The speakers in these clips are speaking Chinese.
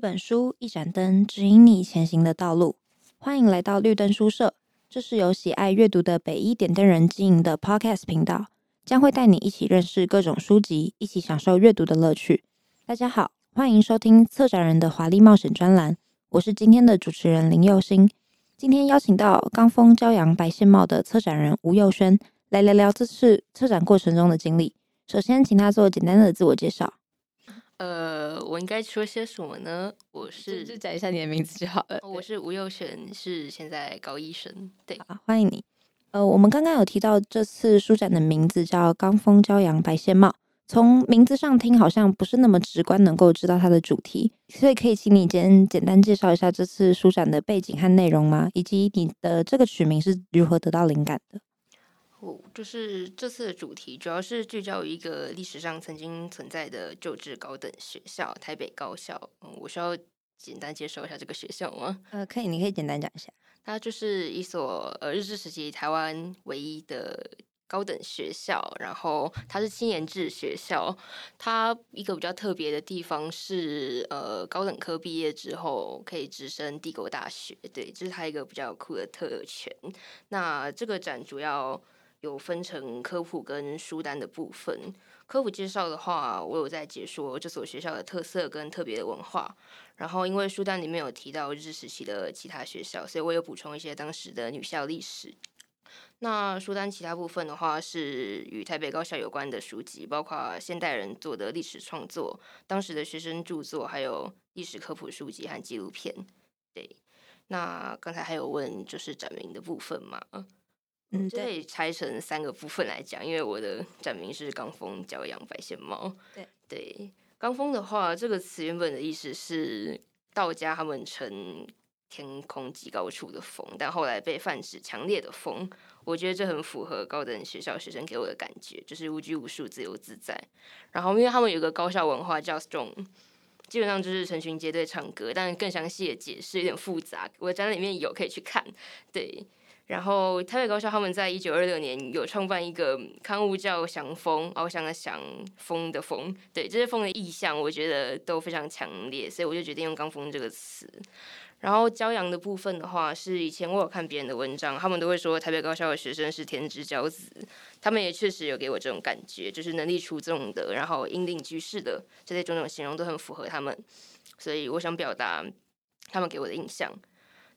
本书，一盏灯，指引你前行的道路。欢迎来到绿灯书社，这是由喜爱阅读的北一点灯人经营的 Podcast 频道，将会带你一起认识各种书籍，一起享受阅读的乐趣。大家好，欢迎收听策展人的华丽冒险专栏，我是今天的主持人林佑星。今天邀请到冈丰骄阳白线帽的策展人吴佑轩来聊聊这次策展过程中的经历。首先，请他做简单的自我介绍。呃，我应该说些什么呢？我是就讲一下你的名字就好了。我是吴佑璇，是现在高一生。对，好，欢迎你。呃，我们刚刚有提到这次书展的名字叫“刚风骄阳白线帽”，从名字上听好像不是那么直观，能够知道它的主题，所以可以请你先简单介绍一下这次书展的背景和内容吗？以及你的这个取名是如何得到灵感的？哦，就是这次的主题主要是聚焦于一个历史上曾经存在的旧制高等学校——台北高校。嗯，我需要简单介绍一下这个学校吗？呃，可以，你可以简单讲一下。它就是一所呃日治时期台湾唯一的高等学校，然后它是七年制学校。它一个比较特别的地方是，呃，高等科毕业之后可以直升帝国大学，对，这是它一个比较酷的特权。那这个展主要。有分成科普跟书单的部分。科普介绍的话，我有在解说这所学校的特色跟特别的文化。然后，因为书单里面有提到日时期的其他学校，所以我有补充一些当时的女校历史。那书单其他部分的话，是与台北高校有关的书籍，包括现代人做的历史创作、当时的学生著作，还有历史科普书籍和纪录片。对，那刚才还有问就是展名的部分嘛？嗯，这可以拆成三个部分来讲，因为我的展名是刚风骄阳白线猫。对对，刚风的话，这个词原本的意思是道家他们称天空极高处的风，但后来被泛指强烈的风。我觉得这很符合高等学校学生给我的感觉，就是无拘无束、自由自在。然后，因为他们有个高校文化叫 Strong，基本上就是成群结队唱歌，但更详细的解释有点复杂。我的展览里面有可以去看。对。然后台北高校他们在一九二六年有创办一个刊物叫《翔风》，翱翔的翔，风的风，对，这些风的意象我觉得都非常强烈，所以我就决定用“刚风”这个词。然后骄阳的部分的话，是以前我有看别人的文章，他们都会说台北高校的学生是天之骄子，他们也确实有给我这种感觉，就是能力出众的，然后引领局势的这些种种形容都很符合他们，所以我想表达他们给我的印象。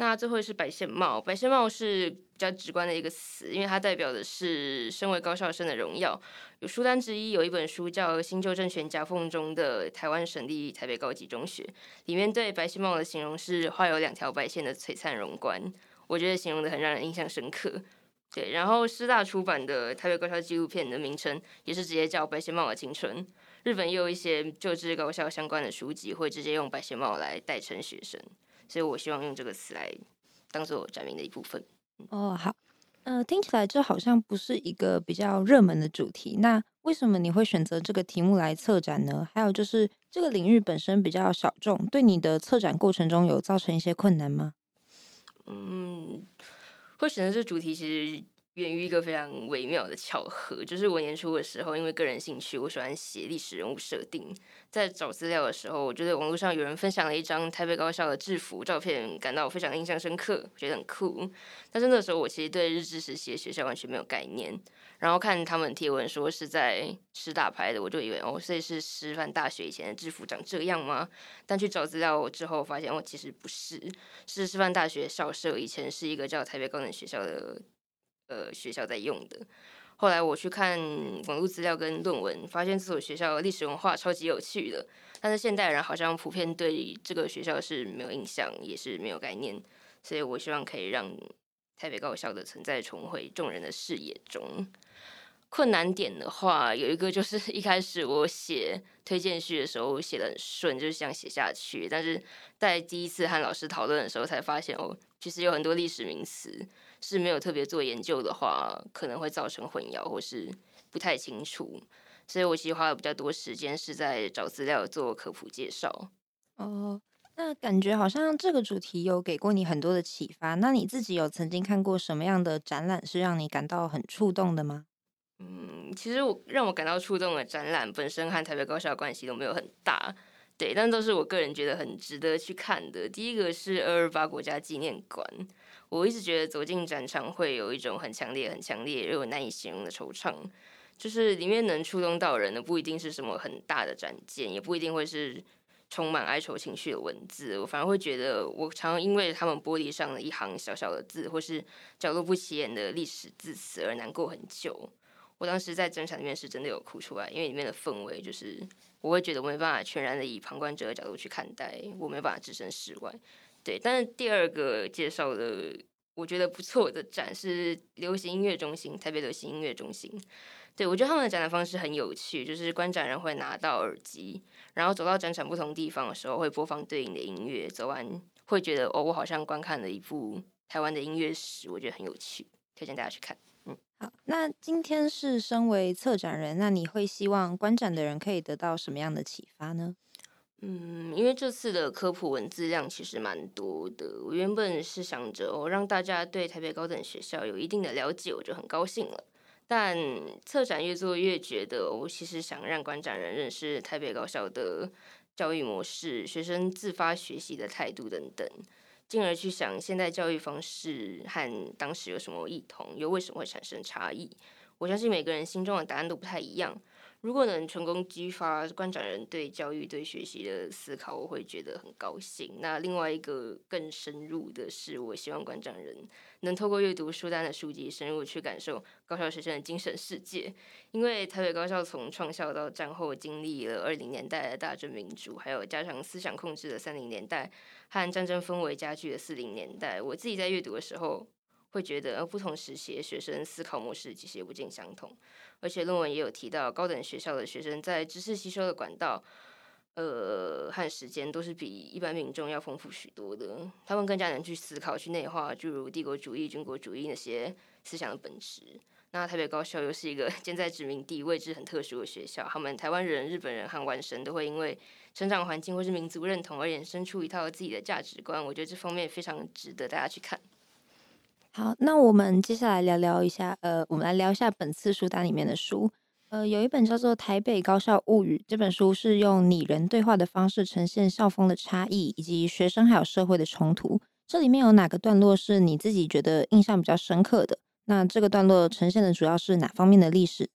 那最后是白线帽，白线帽是比较直观的一个词，因为它代表的是身为高校生的荣耀。有书单之一有一本书叫《新旧政权夹缝中的台湾省立台北高级中学》，里面对白线帽的形容是画有两条白线的璀璨荣冠，我觉得形容得很让人印象深刻。对，然后师大出版的台北高校纪录片的名称也是直接叫《白线帽的青春》。日本也有一些就职高校相关的书籍会直接用白线帽来代称学生。所以我希望用这个词来当做展名的一部分。哦，好，呃，听起来这好像不是一个比较热门的主题。那为什么你会选择这个题目来策展呢？还有就是这个领域本身比较小众，对你的策展过程中有造成一些困难吗？嗯，会选择这主题其实。源于一个非常微妙的巧合，就是我年初的时候，因为个人兴趣，我喜欢写历史人物设定。在找资料的时候，我觉得网络上有人分享了一张台北高校的制服照片，感到非常印象深刻，觉得很酷。但是那时候我其实对日治时期的学校完全没有概念。然后看他们贴文说是在师大拍的，我就以为哦，所以是师范大学以前的制服长这样吗？但去找资料之后发现，哦，其实不是，是师范大学校舍以前是一个叫台北高等学校的。呃，学校在用的。后来我去看网络资料跟论文，发现这所学校历史文化超级有趣的。但是现代人好像普遍对这个学校是没有印象，也是没有概念。所以我希望可以让台北高校的存在重回众人的视野中。困难点的话，有一个就是 一开始我写推荐序的时候写得很顺，就是想写下去。但是在第一次和老师讨论的时候，才发现哦，其实有很多历史名词。是没有特别做研究的话，可能会造成混淆或是不太清楚，所以我其实花了比较多时间是在找资料做科普介绍。哦，那感觉好像这个主题有给过你很多的启发。那你自己有曾经看过什么样的展览是让你感到很触动的吗？嗯，其实我让我感到触动的展览本身和台北高校关系都没有很大。对，但都是我个人觉得很值得去看的。第一个是二二八国家纪念馆，我一直觉得走进展场会有一种很强烈、很强烈又难以形容的惆怅。就是里面能触动到人的，不一定是什么很大的展件，也不一定会是充满哀愁情绪的文字。我反而会觉得，我常常因为他们玻璃上的一行小小的字，或是角落不起眼的历史字词而难过很久。我当时在展场里面是真的有哭出来，因为里面的氛围就是，我会觉得我没办法全然的以旁观者的角度去看待，我没办法置身事外。对，但是第二个介绍的我觉得不错的展是流行音乐中心，台北流行音乐中心。对，我觉得他们的展览方式很有趣，就是观展人会拿到耳机，然后走到展场不同地方的时候会播放对应的音乐，走完会觉得哦，我好像观看了一部台湾的音乐史，我觉得很有趣，推荐大家去看。好，那今天是身为策展人，那你会希望观展的人可以得到什么样的启发呢？嗯，因为这次的科普文字量其实蛮多的，我原本是想着哦，让大家对台北高等学校有一定的了解，我就很高兴了。但策展越做越觉得，我其实想让观展人认识台北高校的教育模式、学生自发学习的态度等等。进而去想现代教育方式和当时有什么异同，又为什么会产生差异？我相信每个人心中的答案都不太一样。如果能成功激发观展人对教育、对学习的思考，我会觉得很高兴。那另外一个更深入的是，我希望观展人能透过阅读书单的书籍，深入去感受高校学生的精神世界。因为台北高校从创校到战后，经历了二零年代的大正民主，还有加强思想控制的三零年代，和战争氛围加剧的四零年代。我自己在阅读的时候，会觉得，不同时期的学生思考模式其实也不尽相同。而且论文也有提到，高等学校的学生在知识吸收的管道，呃，和时间都是比一般民众要丰富许多的。他们更加能去思考、去内化，诸如帝国主义、军国主义那些思想的本质。那台北高校又是一个 建在殖民地、位置很特殊的学校，他们台湾人、日本人和外省都会因为成长环境或是民族认同而衍生出一套自己的价值观。我觉得这方面非常值得大家去看。好，那我们接下来聊聊一下，呃，我们来聊一下本次书单里面的书。呃，有一本叫做《台北高校物语》，这本书是用拟人对话的方式呈现校风的差异，以及学生还有社会的冲突。这里面有哪个段落是你自己觉得印象比较深刻的？那这个段落呈现的主要是哪方面的历史？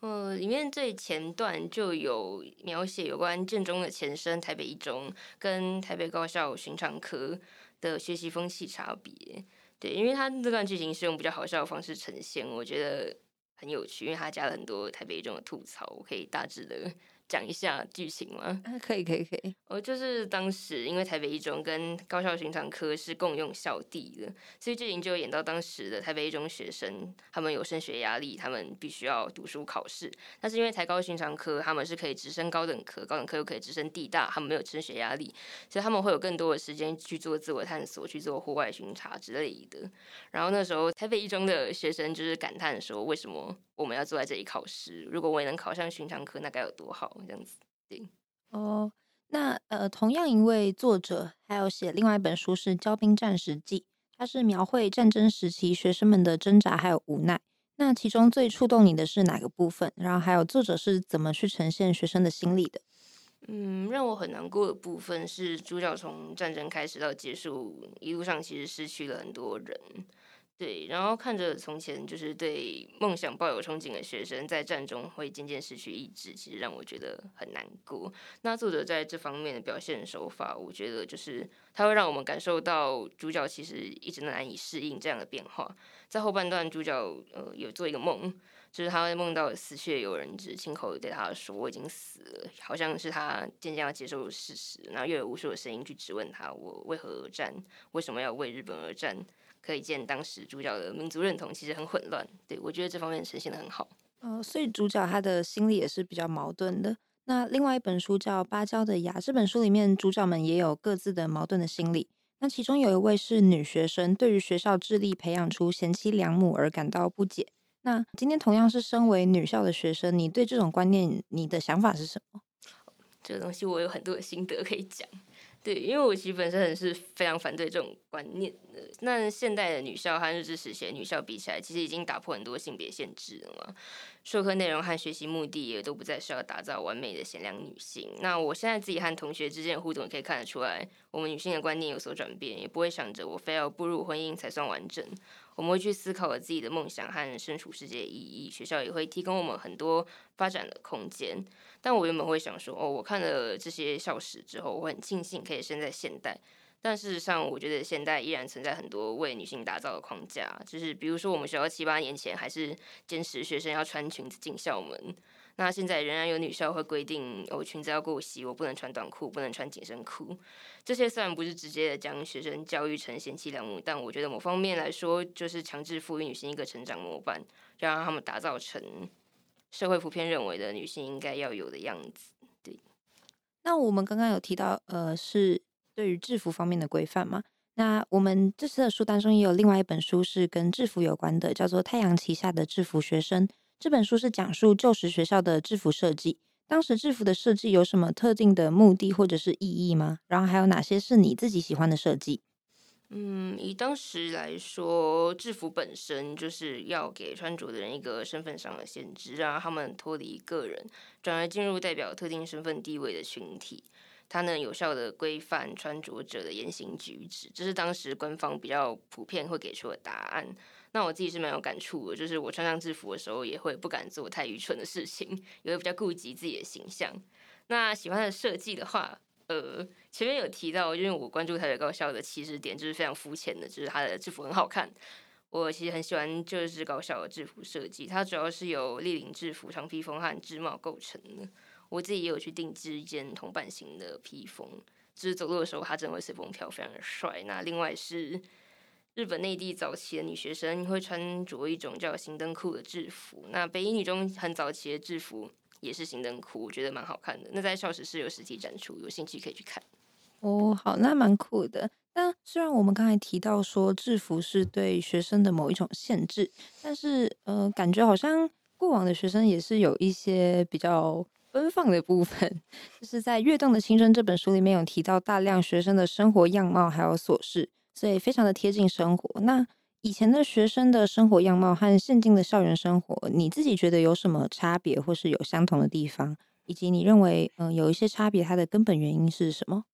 呃，里面最前段就有描写有关建中的前身台北一中跟台北高校寻常科的学习风气差别。对，因为他这段剧情是用比较好笑的方式呈现，我觉得很有趣，因为他加了很多台北一种吐槽，我可以大致的。讲一下剧情吗？可以，可以，可以。我，就是当时因为台北一中跟高校寻常科是共用校地的，所以剧情就演到当时的台北一中学生，他们有升学压力，他们必须要读书考试。但是因为台高寻常科他们是可以直升高等科，高等科又可以直升地大，他们没有升学压力，所以他们会有更多的时间去做自我探索，去做户外巡查之类的。然后那时候台北一中的学生就是感叹说：“为什么？”我们要坐在这里考试，如果我也能考上寻常科，那该有多好！这样子，对。哦，那呃，同样一位作者还有写另外一本书是《骄兵战时记》，它是描绘战争时期学生们的挣扎还有无奈。那其中最触动你的是哪个部分？然后还有作者是怎么去呈现学生的心理的？嗯，让我很难过的部分是主角从战争开始到结束，一路上其实失去了很多人。对，然后看着从前就是对梦想抱有憧憬的学生，在战中会渐渐失去意志，其实让我觉得很难过。那作者在这方面的表现手法，我觉得就是他会让我们感受到主角其实一直难以适应这样的变化。在后半段，主角呃有做一个梦，就是他会梦到死去的友人，只亲口对他说：“我已经死了。”好像是他渐渐要接受事实，然后又有无数的声音去质问他：“我为何而战？为什么要为日本而战？”可以见当时主角的民族认同其实很混乱，对，我觉得这方面呈现的很好。呃，所以主角他的心理也是比较矛盾的。那另外一本书叫《芭蕉的芽》，这本书里面主角们也有各自的矛盾的心理。那其中有一位是女学生，对于学校致力培养出贤妻良母而感到不解。那今天同样是身为女校的学生，你对这种观念你的想法是什么？这个东西我有很多的心得可以讲。对，因为我其实本身很是非常反对这种观念的。那现代的女校和日治时期女校比起来，其实已经打破很多性别限制了嘛。授课内容和学习目的也都不再是要打造完美的贤良女性。那我现在自己和同学之间的互动，可以看得出来，我们女性的观念有所转变，也不会想着我非要步入婚姻才算完整。我们会去思考我自己的梦想和身处世界的意义。学校也会提供我们很多发展的空间。但我原本会想说，哦，我看了这些校史之后，我很庆幸可以生在现代。但事实上，我觉得现代依然存在很多为女性打造的框架，就是比如说，我们学校七八年前还是坚持学生要穿裙子进校门，那现在仍然有女校会规定，哦，裙子要过膝，我不能穿短裤，不能穿紧身裤。这些虽然不是直接的将学生教育成贤妻良母，但我觉得某方面来说，就是强制赋予女性一个成长模板，让他们打造成。社会普遍认为的女性应该要有的样子，对。那我们刚刚有提到，呃，是对于制服方面的规范嘛？那我们这次的书单中也有另外一本书是跟制服有关的，叫做《太阳旗下的制服学生》。这本书是讲述旧时学校的制服设计，当时制服的设计有什么特定的目的或者是意义吗？然后还有哪些是你自己喜欢的设计？嗯，以当时来说，制服本身就是要给穿着的人一个身份上的限制，让他们脱离个人，转而进入代表特定身份地位的群体。它能有效的规范穿着者的言行举止，这是当时官方比较普遍会给出的答案。那我自己是蛮有感触的，就是我穿上制服的时候，也会不敢做太愚蠢的事情，也会比较顾及自己的形象。那喜欢的设计的话，呃，前面有提到，因为我关注台北高校的起始点就是非常肤浅的，就是它的制服很好看。我其实很喜欢这支高校的制服设计，它主要是由立领制服、长披风和制帽构成的。我自己也有去定制一件同版型的披风，就是走路的时候它真的会随风飘，非常的帅。那另外是日本内地早期的女学生会穿着一种叫行灯裤的制服，那北一女中很早期的制服。也是行灯裤，我觉得蛮好看的。那在校史室有实体展出，有兴趣可以去看。哦，好，那蛮酷的。那虽然我们刚才提到说制服是对学生的某一种限制，但是呃，感觉好像过往的学生也是有一些比较奔放的部分。就是在《跃动的青春》这本书里面有提到大量学生的生活样貌还有琐事，所以非常的贴近生活。那以前的学生的生活样貌和现今的校园生活，你自己觉得有什么差别，或是有相同的地方？以及你认为，嗯，有一些差别，它的根本原因是什么？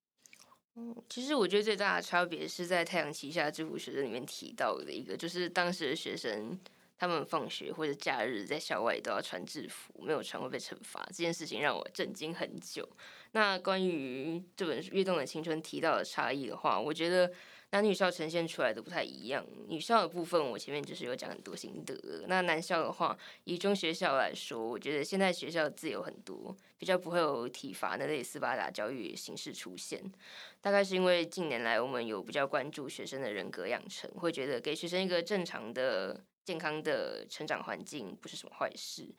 嗯，其实我觉得最大的差别是在太阳旗下制服学生里面提到的一个，就是当时的学生，他们放学或者假日在校外都要穿制服，没有穿会被惩罚。这件事情让我震惊很久。那关于这本《跃动的青春》提到的差异的话，我觉得。男女校呈现出来的不太一样。女校的部分，我前面就是有讲很多心得。那男校的话，以中学校来说，我觉得现在学校自由很多，比较不会有体罚那类斯巴达教育形式出现。大概是因为近年来我们有比较关注学生的人格养成，会觉得给学生一个正常的、健康的成长环境不是什么坏事。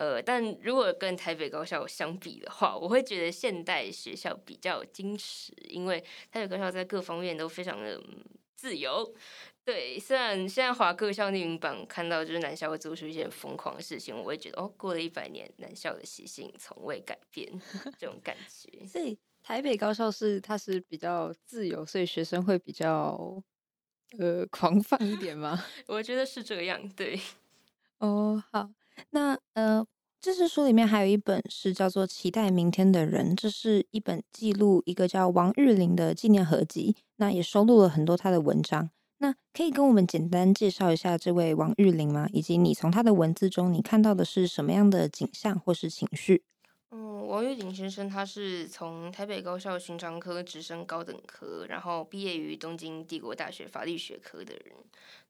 呃，但如果跟台北高校相比的话，我会觉得现代学校比较矜持，因为台北高校在各方面都非常的自由。对，虽然现在华各校匿名榜看到就是南校会做出一些疯狂的事情，我会觉得哦，过了一百年，南校的习性从未改变，这种感觉。所以台北高校是它是比较自由，所以学生会比较呃狂放一点吗？我觉得是这样，对。哦，好。那呃，这是书里面还有一本是叫做《期待明天的人》，这是一本记录一个叫王玉玲的纪念合集。那也收录了很多他的文章。那可以跟我们简单介绍一下这位王玉玲吗？以及你从他的文字中你看到的是什么样的景象或是情绪？嗯，王玉鼎先生他是从台北高校寻常科直升高等科，然后毕业于东京帝国大学法律学科的人。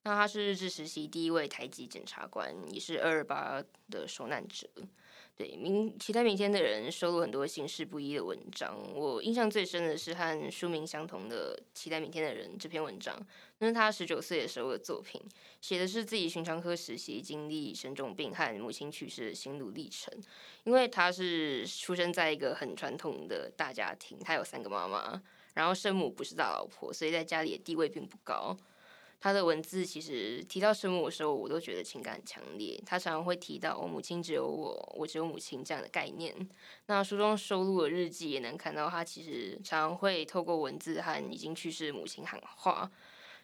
那他是日治时期第一位台籍检察官，也是二二八的受难者。对，明期待明天的人收录很多形式不一的文章。我印象最深的是和书名相同的《期待明天的人》这篇文章，那是他十九岁的时候的作品，写的是自己寻常科实习经历生重病和母亲去世的心路历程。因为他是出生在一个很传统的大家庭，他有三个妈妈，然后生母不是大老婆，所以在家里的地位并不高。他的文字其实提到生母的时候，我都觉得情感很强烈。他常常会提到“我母亲只有我，我只有母亲”这样的概念。那书中收录的日记也能看到，他其实常常会透过文字和已经去世的母亲喊话。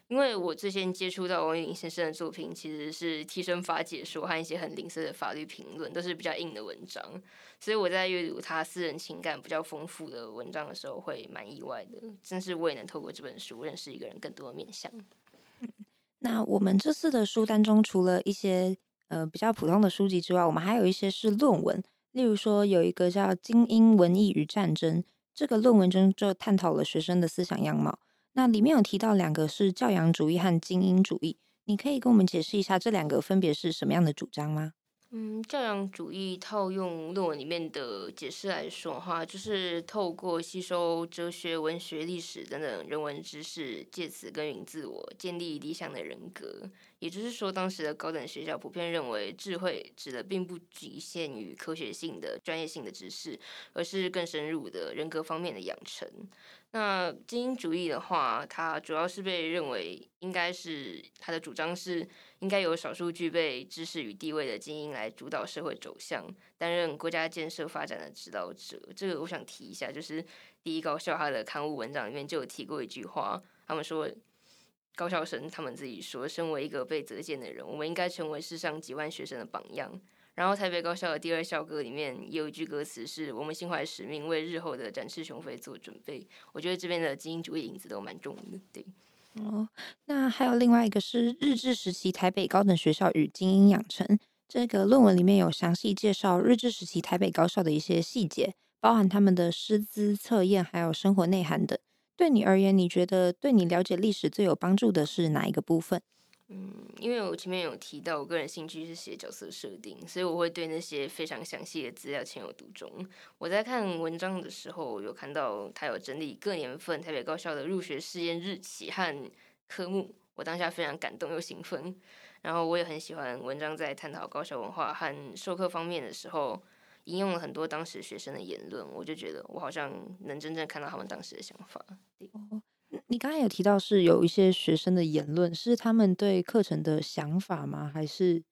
因为我最先接触到王月龄先生的作品，其实是替身法解说和一些很零碎的法律评论，都是比较硬的文章。所以我在阅读他私人情感比较丰富的文章的时候，会蛮意外的。真是我也能透过这本书认识一个人更多的面向。那我们这次的书单中，除了一些呃比较普通的书籍之外，我们还有一些是论文。例如说，有一个叫《精英文艺与战争》，这个论文中就探讨了学生的思想样貌。那里面有提到两个是教养主义和精英主义，你可以跟我们解释一下这两个分别是什么样的主张吗？嗯，教养主义套用论文里面的解释来说的话，就是透过吸收哲学、文学、历史等等人文知识，借此耕耘自我，建立理想的人格。也就是说，当时的高等学校普遍认为，智慧指的并不局限于科学性的、专业性的知识，而是更深入的人格方面的养成。那精英主义的话，它主要是被认为应该是它的主张是应该由少数具备知识与地位的精英来主导社会走向，担任国家建设发展的指导者。这个我想提一下，就是第一高校它的刊物文章里面就有提过一句话，他们说高校生他们自己说，身为一个被择荐的人，我们应该成为世上几万学生的榜样。然后台北高校的第二校歌里面有一句歌词是“我们心怀使命，为日后的展翅雄飞做准备”。我觉得这边的精英主义影子都蛮重的。对，哦，那还有另外一个是日治时期台北高等学校与精英养成这个论文里面有详细介绍日治时期台北高校的一些细节，包含他们的师资测验还有生活内涵等。对你而言，你觉得对你了解历史最有帮助的是哪一个部分？嗯，因为我前面有提到，我个人兴趣是写角色设定，所以我会对那些非常详细的资料情有独钟。我在看文章的时候，有看到他有整理各年份台北高校的入学试验日期和科目，我当下非常感动又兴奋。然后我也很喜欢文章在探讨高校文化和授课方面的时候，引用了很多当时学生的言论，我就觉得我好像能真正看到他们当时的想法。你刚才有提到是有一些学生的言论，是他们对课程的想法吗？还是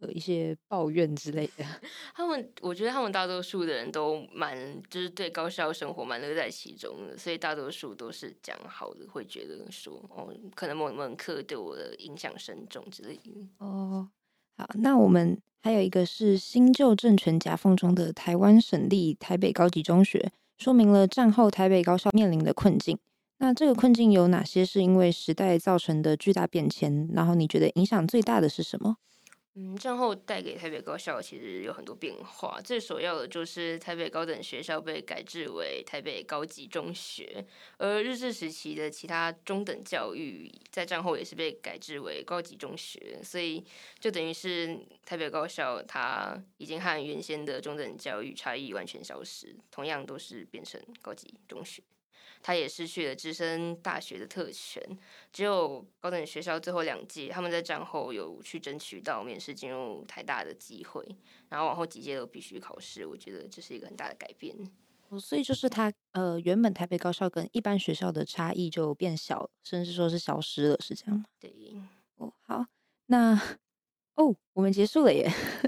呃一些抱怨之类的？他们，我觉得他们大多数的人都蛮就是对高校生活蛮乐在其中的，所以大多数都是讲好的，会觉得说哦，可能某门课对我的影响深重之类的。哦，好，那我们还有一个是新旧政权夹缝中的台湾省立台北高级中学，说明了战后台北高校面临的困境。那这个困境有哪些是因为时代造成的巨大变迁？然后你觉得影响最大的是什么？嗯，战后带给台北高校其实有很多变化，最首要的就是台北高等学校被改制为台北高级中学，而日治时期的其他中等教育在战后也是被改制为高级中学，所以就等于是台北高校它已经和原先的中等教育差异完全消失，同样都是变成高级中学。他也失去了直升大学的特权，只有高等学校最后两届，他们在战后有去争取到面试进入台大的机会，然后往后几届都必须考试。我觉得这是一个很大的改变。哦，所以就是他呃，原本台北高校跟一般学校的差异就变小，甚至说是消失了，是这样吗？对。哦，好，那哦，我们结束了耶。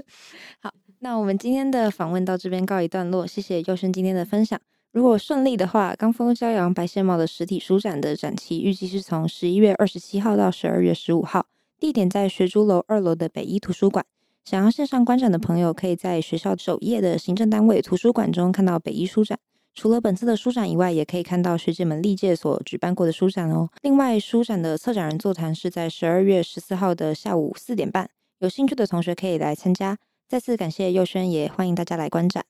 好，那我们今天的访问到这边告一段落，谢谢佑轩今天的分享。如果顺利的话，冈丰骄阳白线帽的实体书展的展期预计是从十一月二十七号到十二月十五号，地点在学竹楼二楼的北一图书馆。想要线上观展的朋友，可以在学校首页的行政单位图书馆中看到北一书展。除了本次的书展以外，也可以看到学姐们历届所举办过的书展哦。另外，书展的策展人座谈是在十二月十四号的下午四点半，有兴趣的同学可以来参加。再次感谢佑轩，也欢迎大家来观展。